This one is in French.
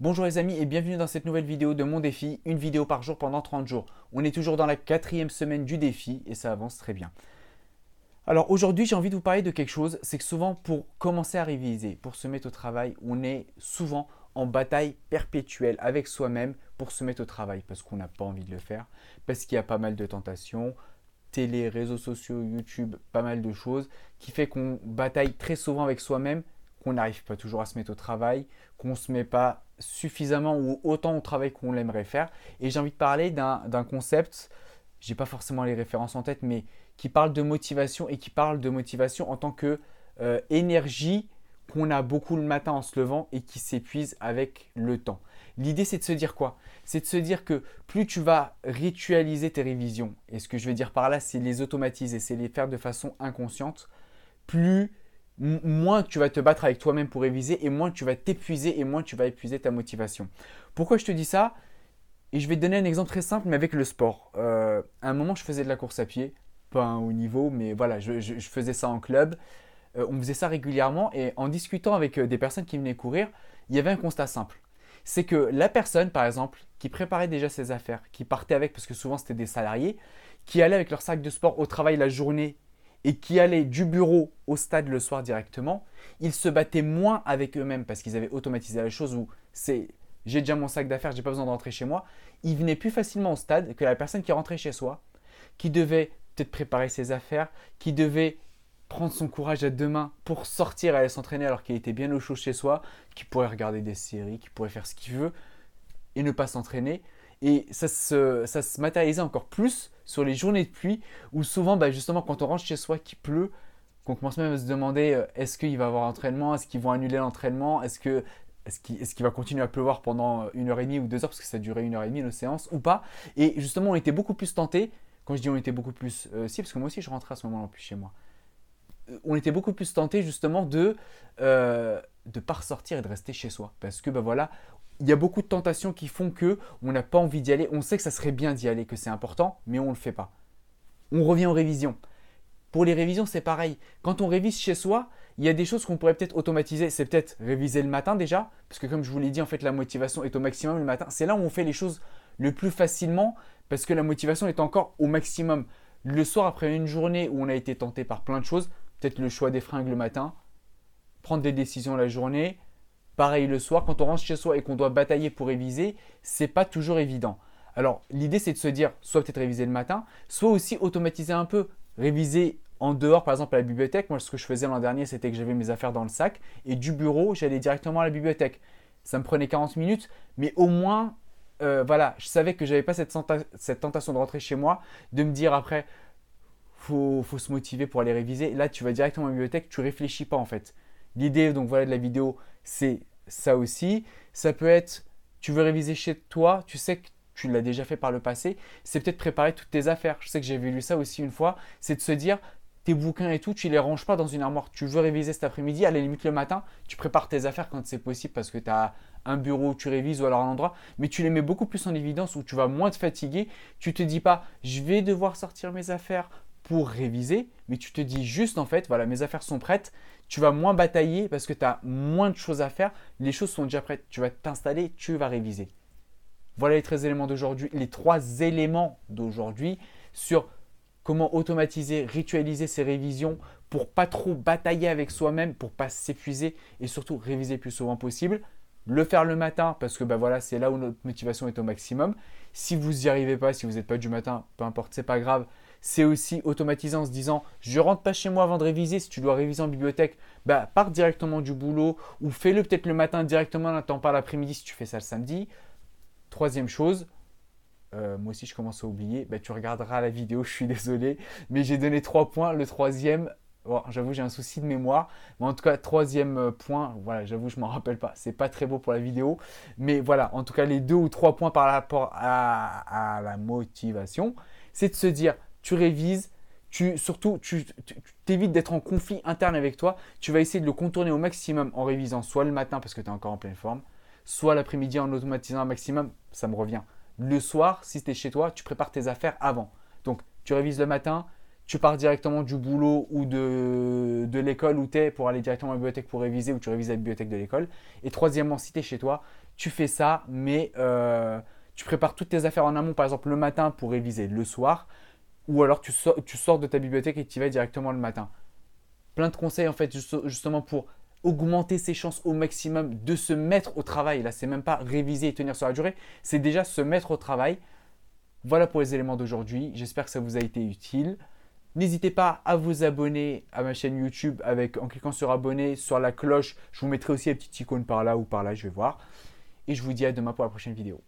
Bonjour les amis et bienvenue dans cette nouvelle vidéo de mon défi, une vidéo par jour pendant 30 jours. On est toujours dans la quatrième semaine du défi et ça avance très bien. Alors aujourd'hui j'ai envie de vous parler de quelque chose, c'est que souvent pour commencer à réviser, pour se mettre au travail, on est souvent en bataille perpétuelle avec soi-même pour se mettre au travail parce qu'on n'a pas envie de le faire, parce qu'il y a pas mal de tentations, télé, réseaux sociaux, YouTube, pas mal de choses qui fait qu'on bataille très souvent avec soi-même qu'on n'arrive pas toujours à se mettre au travail, qu'on ne se met pas suffisamment ou autant au travail qu'on l'aimerait faire. Et j'ai envie de parler d'un concept, j'ai pas forcément les références en tête, mais qui parle de motivation et qui parle de motivation en tant que euh, énergie qu'on a beaucoup le matin en se levant et qui s'épuise avec le temps. L'idée c'est de se dire quoi? C'est de se dire que plus tu vas ritualiser tes révisions, et ce que je veux dire par là c'est les automatiser, c'est les faire de façon inconsciente, plus moins tu vas te battre avec toi-même pour réviser et moins tu vas t'épuiser et moins tu vas épuiser ta motivation. Pourquoi je te dis ça? Et je vais te donner un exemple très simple, mais avec le sport. Euh, à un moment, je faisais de la course à pied, pas un haut niveau, mais voilà, je, faisais ça en club. Euh, on faisait ça régulièrement et en discutant avec euh, des personnes qui venaient courir, il y avait un constat simple. C'est que la personne, par exemple, qui préparait déjà ses affaires, qui partait avec, parce que souvent c'était des salariés, qui allaient avec leur sac de sport au travail la journée et qui allaient du bureau au stade le soir directement, ils se battaient moins avec eux-mêmes parce qu'ils avaient automatisé la chose où c'est j'ai déjà mon sac d'affaires, j'ai pas besoin de rentrer chez moi. Ils venaient plus facilement au stade que la personne qui rentrait chez soi, qui devait peut-être préparer ses affaires, qui devait prendre son courage à deux mains pour sortir et aller s'entraîner alors qu'il était bien au chaud chez soi, qui pourrait regarder des séries, qui pourrait faire ce qu'il veut et ne pas s'entraîner. Et ça se, ça se matérialisait encore plus sur les journées de pluie où souvent, bah, justement, quand on rentre chez soi qu'il pleut, qu'on commence même à se demander euh, est-ce qu'il va avoir entraînement, est-ce qu'ils vont annuler l'entraînement, est-ce que est-ce qu'il va continuer à pleuvoir pendant euh, une heure et demie ou deux heures parce que ça durait une heure et demie nos séances ou pas. Et justement, on était beaucoup plus tentés. Quand je dis on était beaucoup plus, euh, si parce que moi aussi je rentrais à ce moment-là plus chez moi. On était beaucoup plus tentés justement de ne pas ressortir et de rester chez soi parce que ben voilà, il y a beaucoup de tentations qui font que on n'a pas envie d'y aller. On sait que ça serait bien d'y aller, que c'est important, mais on ne le fait pas. On revient aux révisions. Pour les révisions, c'est pareil. Quand on révise chez soi, il y a des choses qu'on pourrait peut-être automatiser. C'est peut-être réviser le matin déjà, parce que comme je vous l'ai dit, en fait, la motivation est au maximum le matin. C'est là où on fait les choses le plus facilement, parce que la motivation est encore au maximum. Le soir, après une journée où on a été tenté par plein de choses, peut-être le choix des fringues le matin, prendre des décisions la journée, Pareil le soir, quand on rentre chez soi et qu'on doit batailler pour réviser, c'est pas toujours évident. Alors l'idée c'est de se dire soit peut-être réviser le matin, soit aussi automatiser un peu, réviser en dehors, par exemple à la bibliothèque. Moi ce que je faisais l'an dernier c'était que j'avais mes affaires dans le sac et du bureau j'allais directement à la bibliothèque. Ça me prenait 40 minutes, mais au moins euh, voilà, je savais que j'avais pas cette, cette, tentation de rentrer chez moi, de me dire après faut, faut se motiver pour aller réviser. Là tu vas directement à la bibliothèque, tu réfléchis pas en fait. L'idée donc voilà de la vidéo, c'est ça aussi. Ça peut être, tu veux réviser chez toi, tu sais que tu l'as déjà fait par le passé, c'est peut-être préparer toutes tes affaires. Je sais que j'avais lu ça aussi une fois, c'est de se dire, tes bouquins et tout, tu les ranges pas dans une armoire. Tu veux réviser cet après-midi, à la limite le matin, tu prépares tes affaires quand c'est possible parce que tu as un bureau où tu révises ou alors un endroit, mais tu les mets beaucoup plus en évidence où tu vas moins te fatiguer. Tu te dis pas, je vais devoir sortir mes affaires pour réviser, mais tu te dis juste en fait, voilà, mes affaires sont prêtes, tu vas moins batailler parce que tu as moins de choses à faire, les choses sont déjà prêtes, tu vas t'installer, tu vas réviser. Voilà les 13 éléments d'aujourd'hui, les trois éléments d'aujourd'hui sur comment automatiser, ritualiser ses révisions pour pas trop batailler avec soi-même, pour pas s'épuiser et surtout réviser le plus souvent possible. Le faire le matin parce que bah voilà, c'est là où notre motivation est au maximum. Si vous n'y arrivez pas, si vous n'êtes pas du matin, peu importe, c'est pas grave c'est aussi automatisé en se disant je rentre pas chez moi avant de réviser. Si tu dois réviser en bibliothèque, bah, pars directement du boulot ou fais-le peut-être le matin directement, n'attends pas l'après-midi si tu fais ça le samedi. Troisième chose, euh, moi aussi je commence à oublier, bah, tu regarderas la vidéo, je suis désolé, mais j'ai donné trois points. Le troisième, j'avoue j'ai un souci de mémoire, mais en tout cas troisième euh, point, voilà, j'avoue je m'en rappelle pas, c'est pas très beau pour la vidéo, mais voilà, en tout cas les deux ou trois points par rapport à la motivation, c'est de se dire tu révises, tu, surtout, tu t'évites d'être en conflit interne avec toi. Tu vas essayer de le contourner au maximum en révisant soit le matin parce que tu es encore en pleine forme, soit l'après-midi en automatisant un maximum. Ça me revient. Le soir, si tu es chez toi, tu prépares tes affaires avant. Donc, tu révises le matin, tu pars directement du boulot ou de, l'école où tu es pour aller directement à la bibliothèque pour réviser ou tu révises à la bibliothèque de l'école. Et troisièmement, si tu es chez toi, tu fais ça, mais euh, tu prépares toutes tes affaires en amont, par exemple le matin pour réviser le soir, ou alors tu sors, tu sors de ta bibliothèque et tu y vas directement le matin. Plein de conseils en fait justement pour augmenter ses chances au maximum de se mettre au travail. Là, c'est même pas réviser et tenir sur la durée, c'est déjà se mettre au travail. Voilà pour les éléments d'aujourd'hui. J'espère que ça vous a été utile. N'hésitez pas à vous abonner à ma chaîne YouTube avec, en cliquant sur abonner, sur la cloche. Je vous mettrai aussi la petite icône par là ou par là, je vais voir. Et je vous dis à demain pour la prochaine vidéo.